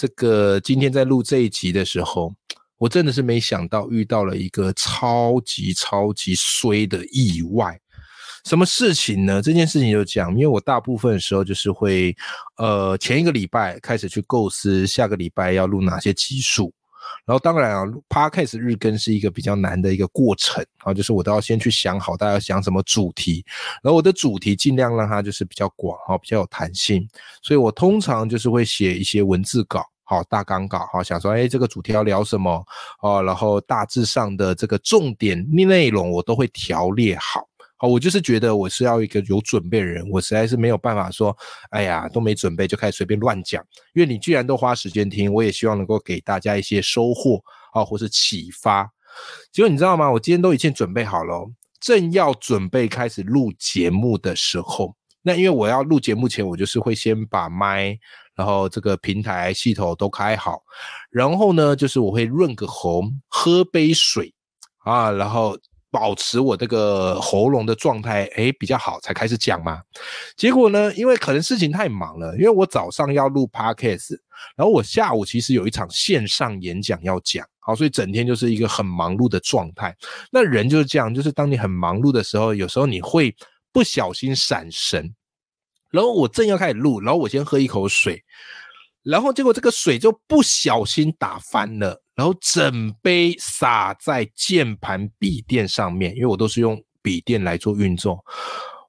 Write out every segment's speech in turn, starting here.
这个今天在录这一集的时候，我真的是没想到遇到了一个超级超级衰的意外。什么事情呢？这件事情就讲，因为我大部分时候就是会，呃，前一个礼拜开始去构思下个礼拜要录哪些集数。然后当然啊，Podcast 日更是一个比较难的一个过程啊，就是我都要先去想好大家要想什么主题，然后我的主题尽量让它就是比较广哈，比较有弹性，所以我通常就是会写一些文字稿。好，大纲稿，好，想说，哎，这个主题要聊什么哦，然后大致上的这个重点内容我都会条列好。哦，我就是觉得我是要一个有准备的人，我实在是没有办法说，哎呀，都没准备就开始随便乱讲。因为你既然都花时间听，我也希望能够给大家一些收获啊，或是启发。结果你知道吗？我今天都已经准备好了，正要准备开始录节目的时候，那因为我要录节目前，我就是会先把麦，然后这个平台系统都开好，然后呢，就是我会润个喉，喝杯水啊，然后。保持我这个喉咙的状态，诶比较好，才开始讲嘛。结果呢，因为可能事情太忙了，因为我早上要录 podcast，然后我下午其实有一场线上演讲要讲，好，所以整天就是一个很忙碌的状态。那人就是这样，就是当你很忙碌的时候，有时候你会不小心闪神。然后我正要开始录，然后我先喝一口水，然后结果这个水就不小心打翻了。然后整杯洒在键盘笔垫上面，因为我都是用笔垫来做运作，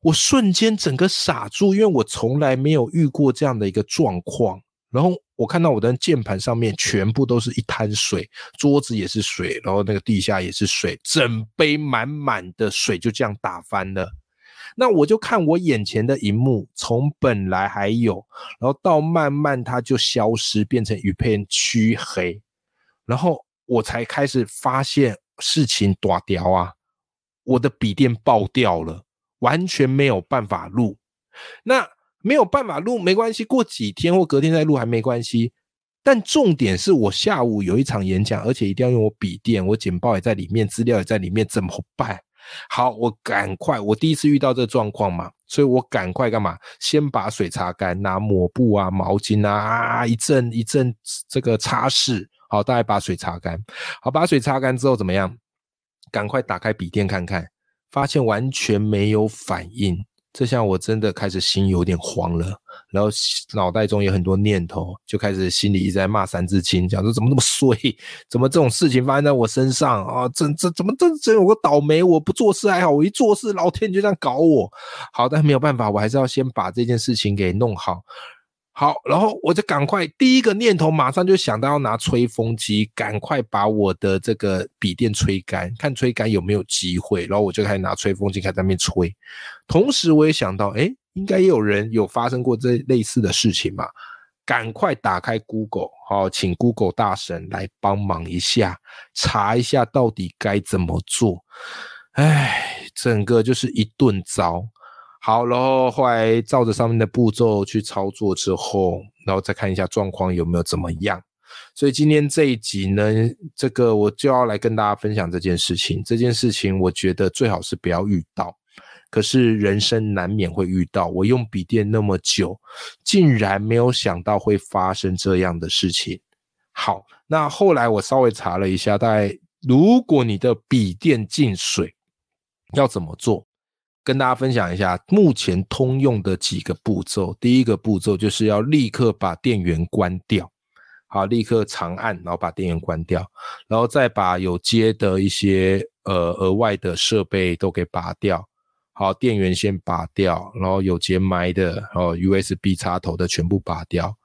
我瞬间整个傻住，因为我从来没有遇过这样的一个状况。然后我看到我的键盘上面全部都是一滩水，桌子也是水，然后那个地下也是水，整杯满满的水就这样打翻了。那我就看我眼前的一幕，从本来还有，然后到慢慢它就消失，变成一片黢黑。然后我才开始发现事情大掉啊！我的笔电爆掉了，完全没有办法录。那没有办法录没关系，过几天或隔天再录还没关系。但重点是我下午有一场演讲，而且一定要用我笔电，我简报也在里面，资料也在里面，怎么办？好，我赶快，我第一次遇到这状况嘛，所以我赶快干嘛？先把水擦干，拿抹布啊、毛巾啊，啊一阵一阵这个擦拭。好，大概把水擦干。好，把水擦干之后怎么样？赶快打开笔电看看，发现完全没有反应。这下我真的开始心有点慌了，然后脑袋中有很多念头，就开始心里一直在骂三字经，讲说怎么那么衰，怎么这种事情发生在我身上啊？怎怎怎么这真有个倒霉？我不做事还好，我一做事，老天就这样搞我。好，但没有办法，我还是要先把这件事情给弄好。好，然后我就赶快第一个念头马上就想到要拿吹风机，赶快把我的这个笔电吹干，看吹干有没有机会。然后我就开始拿吹风机开始在那边吹，同时我也想到，哎，应该也有人有发生过这类似的事情嘛，赶快打开 Google，好，请 Google 大神来帮忙一下，查一下到底该怎么做。哎，整个就是一顿糟。好，然后后来照着上面的步骤去操作之后，然后再看一下状况有没有怎么样。所以今天这一集呢，这个我就要来跟大家分享这件事情。这件事情我觉得最好是不要遇到，可是人生难免会遇到。我用笔电那么久，竟然没有想到会发生这样的事情。好，那后来我稍微查了一下，大概如果你的笔电进水，要怎么做？跟大家分享一下目前通用的几个步骤。第一个步骤就是要立刻把电源关掉，好，立刻长按，然后把电源关掉，然后再把有接的一些呃额外的设备都给拔掉。好，电源先拔掉，然后有接麦的，然后 USB 插头的全部拔掉。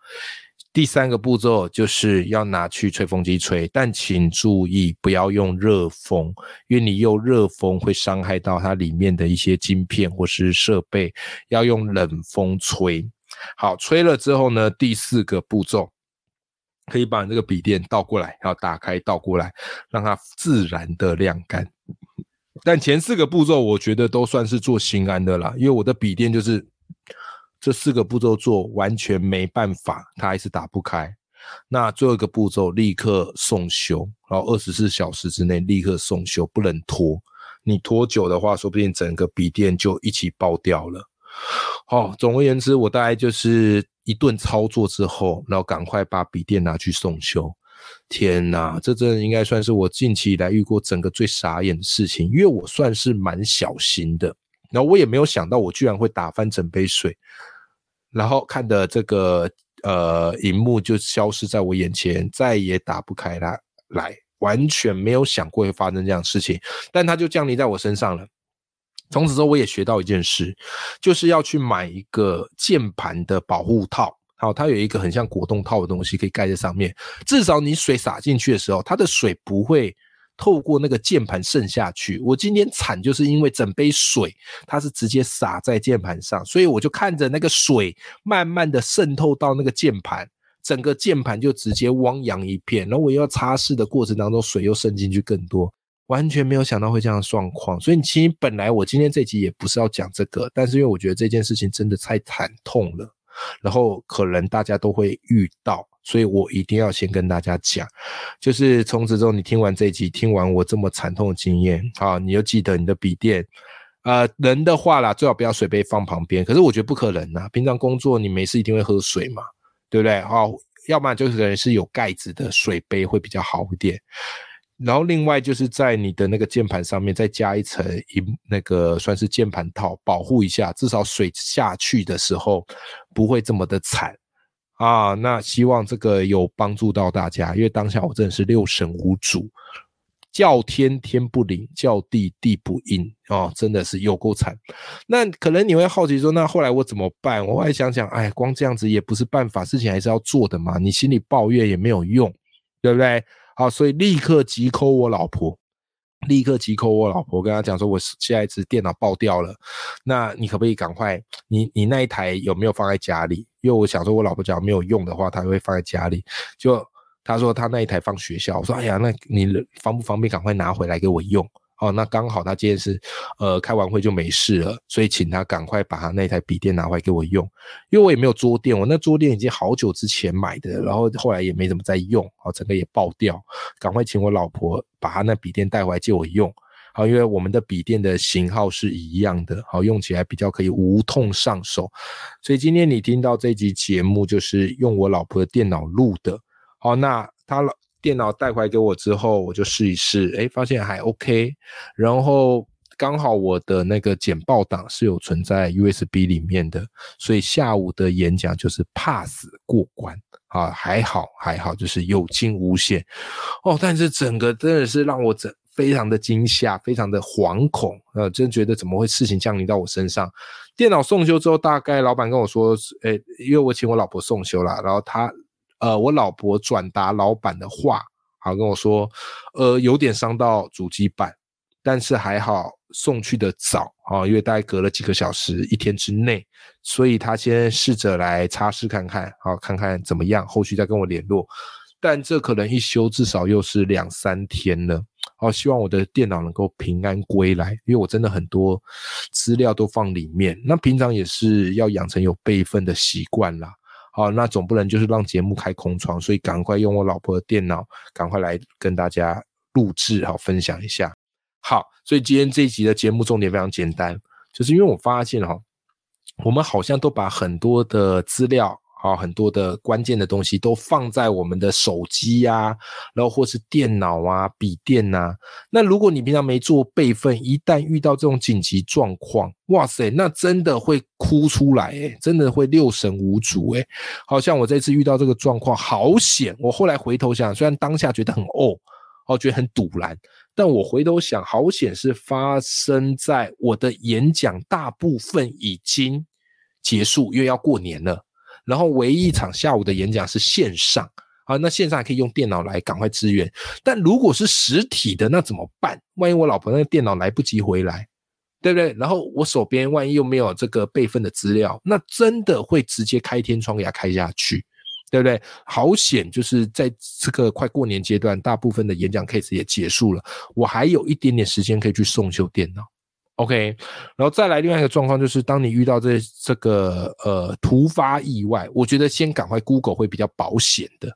第三个步骤就是要拿去吹风机吹，但请注意不要用热风，因为你用热风会伤害到它里面的一些晶片或是设备，要用冷风吹。好，吹了之后呢，第四个步骤可以把你这个笔电倒过来，然后打开倒过来，让它自然的晾干。但前四个步骤我觉得都算是做心安的啦，因为我的笔电就是这四个步骤做完全没办法，它还是打不开。那最后一个步骤立刻送修，然后二十四小时之内立刻送修，不能拖。你拖久的话，说不定整个笔电就一起爆掉了。好，总而言之，我大概就是一顿操作之后，然后赶快把笔电拿去送修。天哪，这真的应该算是我近期以来遇过整个最傻眼的事情，因为我算是蛮小心的，然后我也没有想到我居然会打翻整杯水，然后看的这个呃荧幕就消失在我眼前，再也打不开它来，完全没有想过会发生这样的事情，但它就降临在我身上了。从此之后，我也学到一件事，就是要去买一个键盘的保护套。好，它有一个很像果冻套的东西，可以盖在上面。至少你水洒进去的时候，它的水不会透过那个键盘渗下去。我今天惨，就是因为整杯水它是直接洒在键盘上，所以我就看着那个水慢慢的渗透到那个键盘，整个键盘就直接汪洋一片。然后我又要擦拭的过程当中，水又渗进去更多，完全没有想到会这样的状况。所以其实本来我今天这集也不是要讲这个，但是因为我觉得这件事情真的太惨痛了。然后可能大家都会遇到，所以我一定要先跟大家讲，就是从此之后你听完这一集，听完我这么惨痛的经验啊，你就记得你的笔电，呃，人的话啦，最好不要水杯放旁边。可是我觉得不可能呐，平常工作你没事一定会喝水嘛，对不对？哦，要不然就是可能是有盖子的水杯会比较好一点。然后另外就是在你的那个键盘上面再加一层一那个算是键盘套保护一下，至少水下去的时候不会这么的惨啊。那希望这个有帮助到大家，因为当下我真的是六神无主，叫天天不灵，叫地地不应哦，真的是有够惨。那可能你会好奇说，那后来我怎么办？我还想想，哎，光这样子也不是办法，事情还是要做的嘛。你心里抱怨也没有用，对不对？好，所以立刻急 call 我老婆，立刻急 call 我老婆，跟他讲说，我现在一直电脑爆掉了，那你可不可以赶快，你你那一台有没有放在家里？因为我想说，我老婆讲没有用的话，她会放在家里。就她说她那一台放学校，我说哎呀，那你方不方便赶快拿回来给我用？哦，那刚好他今天是，呃，开完会就没事了，所以请他赶快把他那台笔电拿回来给我用，因为我也没有桌垫，我那桌垫已经好久之前买的，然后后来也没怎么再用，哦，整个也爆掉，赶快请我老婆把他那笔电带回来借我用，好，因为我们的笔电的型号是一样的，好，用起来比较可以无痛上手，所以今天你听到这集节目就是用我老婆的电脑录的，好，那他老。电脑带回来给我之后，我就试一试，哎，发现还 OK。然后刚好我的那个简报档是有存在 USB 里面的，所以下午的演讲就是 pass 过关啊，还好还好，就是有惊无险哦。但是整个真的是让我整非常的惊吓，非常的惶恐，呃，真觉得怎么会事情降临到我身上？电脑送修之后，大概老板跟我说，哎，因为我请我老婆送修了，然后他。呃，我老婆转达老板的话，好跟我说，呃，有点伤到主机板，但是还好送去的早啊，因为大概隔了几个小时，一天之内，所以他先试着来擦拭看看，好看看怎么样，后续再跟我联络。但这可能一修至少又是两三天了，好，希望我的电脑能够平安归来，因为我真的很多资料都放里面，那平常也是要养成有备份的习惯啦。好，那总不能就是让节目开空窗，所以赶快用我老婆的电脑，赶快来跟大家录制，好分享一下。好，所以今天这一集的节目重点非常简单，就是因为我发现哈，我们好像都把很多的资料。啊，很多的关键的东西都放在我们的手机呀，然后或是电脑啊、笔电呐。那如果你平常没做备份，一旦遇到这种紧急状况，哇塞，那真的会哭出来，诶真的会六神无主，诶好像我这次遇到这个状况，好险！我后来回头想，虽然当下觉得很哦，哦，觉得很堵然，但我回头想，好险是发生在我的演讲大部分已经结束，因为要过年了。然后唯一一场下午的演讲是线上啊，那线上可以用电脑来赶快支援。但如果是实体的，那怎么办？万一我老婆那个电脑来不及回来，对不对？然后我手边万一又没有这个备份的资料，那真的会直接开天窗给他开下去。对不对？好险，就是在这个快过年阶段，大部分的演讲 case 也结束了，我还有一点点时间可以去送修电脑。OK，然后再来另外一个状况就是，当你遇到这这个呃突发意外，我觉得先赶快 Google 会比较保险的。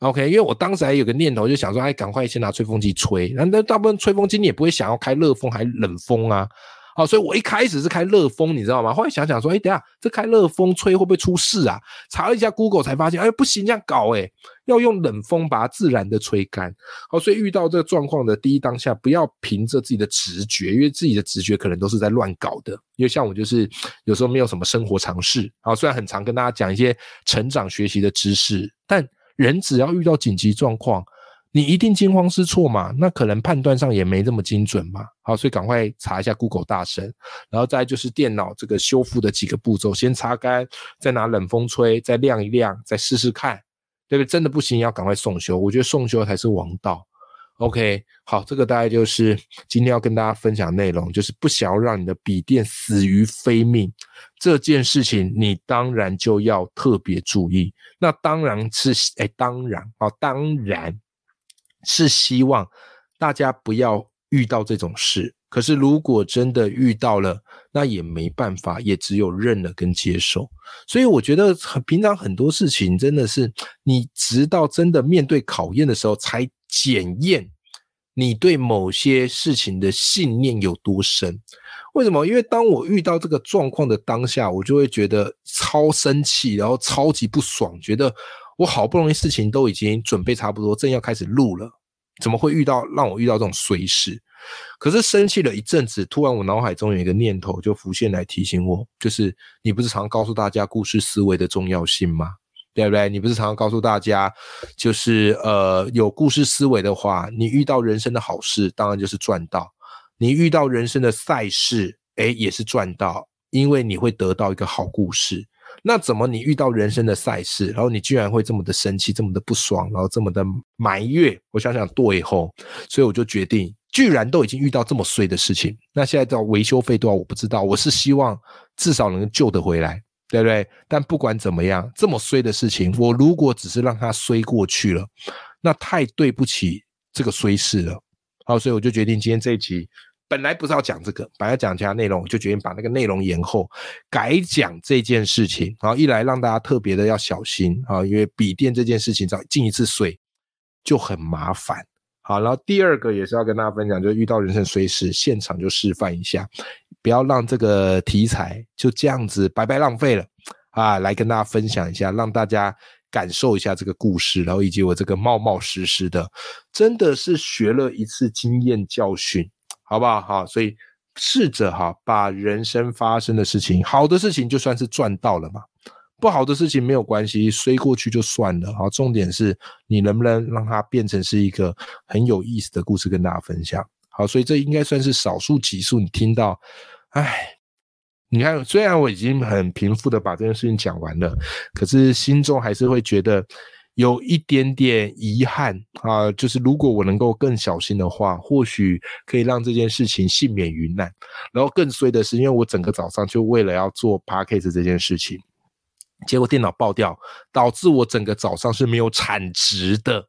OK，因为我当时还有个念头，就想说，哎，赶快先拿吹风机吹。那那大部分吹风机你也不会想要开热风还冷风啊。好，所以我一开始是开热风，你知道吗？后来想想说，哎，等下这开热风吹会不会出事啊？查了一下 Google 才发现，哎，不行，这样搞，哎，要用冷风把它自然的吹干。好，所以遇到这个状况的第一当下，不要凭着自己的直觉，因为自己的直觉可能都是在乱搞的。因为像我就是有时候没有什么生活常识，啊，虽然很常跟大家讲一些成长学习的知识，但人只要遇到紧急状况。你一定惊慌失措嘛？那可能判断上也没这么精准嘛。好，所以赶快查一下 Google 大神，然后再就是电脑这个修复的几个步骤：先擦干，再拿冷风吹，再晾一晾，再试试看，对不对？真的不行，要赶快送修。我觉得送修才是王道。OK，好，这个大概就是今天要跟大家分享内容，就是不想要让你的笔电死于非命这件事情，你当然就要特别注意。那当然是，哎，当然，哦，当然。是希望大家不要遇到这种事，可是如果真的遇到了，那也没办法，也只有认了跟接受。所以我觉得很平常很多事情真的是你直到真的面对考验的时候，才检验你对某些事情的信念有多深。为什么？因为当我遇到这个状况的当下，我就会觉得超生气，然后超级不爽，觉得。我好不容易事情都已经准备差不多，正要开始录了，怎么会遇到让我遇到这种衰事？可是生气了一阵子，突然我脑海中有一个念头就浮现来提醒我，就是你不是常告诉大家故事思维的重要性吗？对不对？你不是常告诉大家，就是呃有故事思维的话，你遇到人生的好事，当然就是赚到；你遇到人生的赛事，哎，也是赚到，因为你会得到一个好故事。那怎么你遇到人生的赛事，然后你居然会这么的生气，这么的不爽，然后这么的埋怨？我想想，对后，所以我就决定，居然都已经遇到这么衰的事情，那现在到维修费多少我不知道，我是希望至少能救得回来，对不对？但不管怎么样，这么衰的事情，我如果只是让它衰过去了，那太对不起这个衰事了。好，所以我就决定今天这一集。本来不是要讲这个，本来讲其他内容，我就决定把那个内容延后，改讲这件事情。然后一来让大家特别的要小心啊，因为笔电这件事情，只要进一次水就很麻烦。好，然后第二个也是要跟大家分享，就遇到人生随时现场就示范一下，不要让这个题材就这样子白白浪费了啊！来跟大家分享一下，让大家感受一下这个故事，然后以及我这个冒冒失失的，真的是学了一次经验教训。好不好？好，所以试着哈，把人生发生的事情，好的事情就算是赚到了嘛，不好的事情没有关系，衰过去就算了。好，重点是你能不能让它变成是一个很有意思的故事跟大家分享。好，所以这应该算是少数几数你听到，哎，你看，虽然我已经很平复的把这件事情讲完了，可是心中还是会觉得。有一点点遗憾啊，就是如果我能够更小心的话，或许可以让这件事情幸免于难。然后更衰的是，因为我整个早上就为了要做 p a c k a g e 这件事情，结果电脑爆掉，导致我整个早上是没有产值的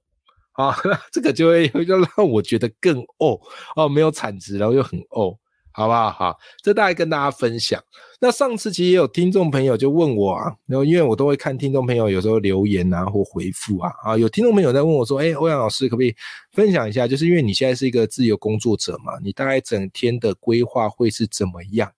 啊，这个就会就让我觉得更哦哦，没有产值，然后又很哦。好不好？好，这大概跟大家分享。那上次其实也有听众朋友就问我啊，然后因为我都会看听众朋友有时候留言啊或回复啊，啊，有听众朋友在问我说，哎，欧阳老师可不可以分享一下？就是因为你现在是一个自由工作者嘛，你大概整天的规划会是怎么样？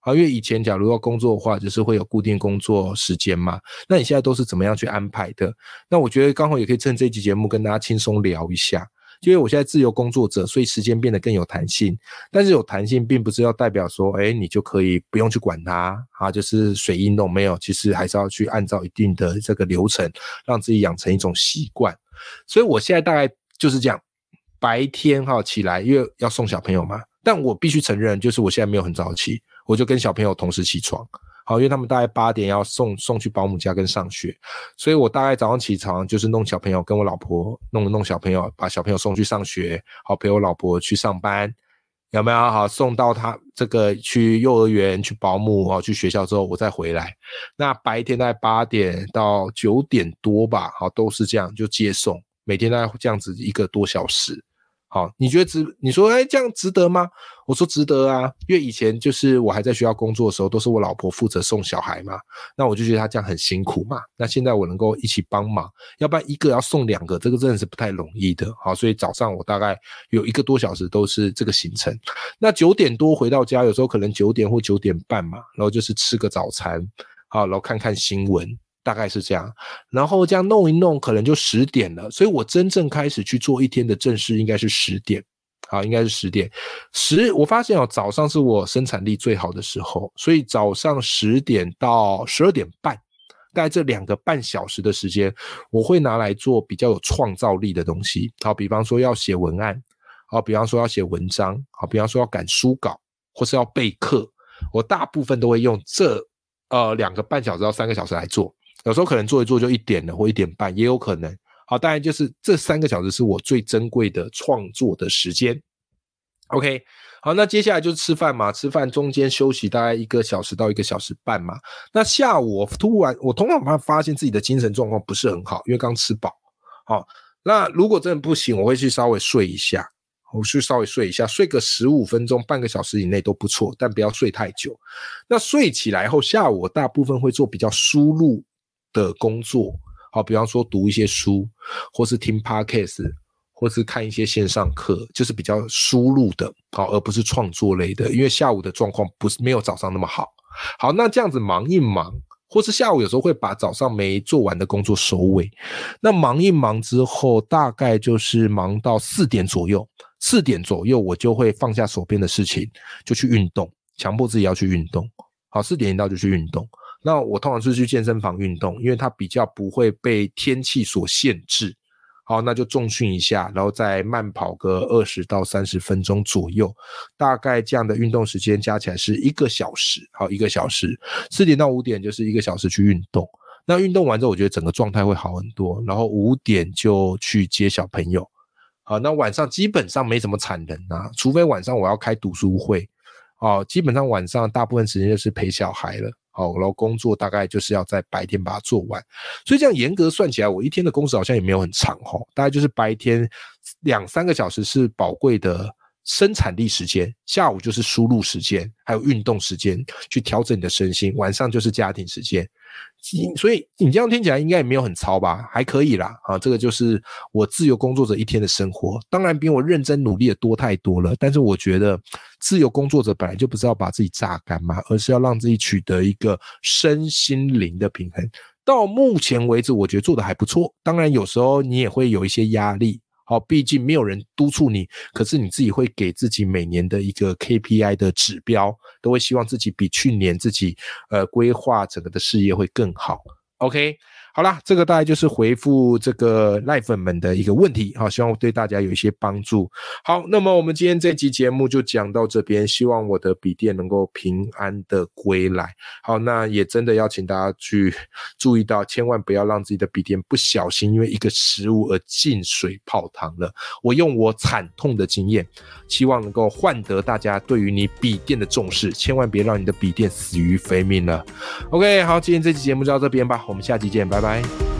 啊，因为以前假如要工作的话，就是会有固定工作时间嘛，那你现在都是怎么样去安排的？那我觉得刚好也可以趁这期节目跟大家轻松聊一下。因为我现在自由工作者，所以时间变得更有弹性。但是有弹性，并不是要代表说，哎，你就可以不用去管它啊，就是随意弄。没有，其实还是要去按照一定的这个流程，让自己养成一种习惯。所以我现在大概就是这样，白天哈起来，因为要送小朋友嘛。但我必须承认，就是我现在没有很早起，我就跟小朋友同时起床。好，因为他们大概八点要送送去保姆家跟上学，所以我大概早上起床就是弄小朋友，跟我老婆弄弄小朋友，把小朋友送去上学，好陪我老婆去上班。有没有？好，送到他这个去幼儿园、去保姆哦，去学校之后，我再回来。那白天在八点到九点多吧，好，都是这样就接送，每天大概这样子一个多小时。好，你觉得值？你说，哎，这样值得吗？我说值得啊，因为以前就是我还在学校工作的时候，都是我老婆负责送小孩嘛，那我就觉得她这样很辛苦嘛。那现在我能够一起帮忙，要不然一个要送两个，这个真的是不太容易的。好，所以早上我大概有一个多小时都是这个行程。那九点多回到家，有时候可能九点或九点半嘛，然后就是吃个早餐，好，然后看看新闻。大概是这样，然后这样弄一弄，可能就十点了。所以我真正开始去做一天的正事，应该是十点，好，应该是十点。十，我发现哦，早上是我生产力最好的时候，所以早上十点到十二点半，大概这两个半小时的时间，我会拿来做比较有创造力的东西。好，比方说要写文案，好，比方说要写文章，好，比方说要赶书稿，或是要备课，我大部分都会用这呃两个半小时到三个小时来做。有时候可能做一做就一点了或一点半，也有可能。好，当然就是这三个小时是我最珍贵的创作的时间。OK，好，那接下来就是吃饭嘛，吃饭中间休息大概一个小时到一个小时半嘛。那下午我突然我通常发发现自己的精神状况不是很好，因为刚吃饱。好，那如果真的不行，我会去稍微睡一下，我去稍微睡一下，睡个十五分钟、半个小时以内都不错，但不要睡太久。那睡起来后，下午我大部分会做比较输入。的工作，好，比方说读一些书，或是听 podcast，或是看一些线上课，就是比较输入的，好，而不是创作类的。因为下午的状况不是没有早上那么好。好，那这样子忙一忙，或是下午有时候会把早上没做完的工作收尾。那忙一忙之后，大概就是忙到四点左右，四点左右我就会放下手边的事情，就去运动，强迫自己要去运动。好，四点一到就去运动。那我通常是去健身房运动，因为它比较不会被天气所限制。好，那就重训一下，然后再慢跑个二十到三十分钟左右，大概这样的运动时间加起来是一个小时。好，一个小时，四点到五点就是一个小时去运动。那运动完之后，我觉得整个状态会好很多。然后五点就去接小朋友。好，那晚上基本上没什么产能啊，除非晚上我要开读书会。哦，基本上晚上大部分时间就是陪小孩了。好，然后工作大概就是要在白天把它做完，所以这样严格算起来，我一天的工时好像也没有很长哈，大概就是白天两三个小时是宝贵的生产力时间，下午就是输入时间，还有运动时间去调整你的身心，晚上就是家庭时间。所以你这样听起来应该也没有很糙吧？还可以啦，啊，这个就是我自由工作者一天的生活，当然比我认真努力的多太多了。但是我觉得自由工作者本来就不是要把自己榨干嘛，而是要让自己取得一个身心灵的平衡。到目前为止，我觉得做的还不错。当然有时候你也会有一些压力。哦，毕竟没有人督促你，可是你自己会给自己每年的一个 KPI 的指标，都会希望自己比去年自己呃规划整个的事业会更好。OK。好啦，这个大概就是回复这个赖粉们的一个问题，好，希望对大家有一些帮助。好，那么我们今天这集节目就讲到这边，希望我的笔电能够平安的归来。好，那也真的要请大家去注意到，千万不要让自己的笔电不小心因为一个失误而进水泡汤了。我用我惨痛的经验，希望能够换得大家对于你笔电的重视，千万别让你的笔电死于非命了。OK，好，今天这期节目就到这边吧，我们下期见，拜拜。拜。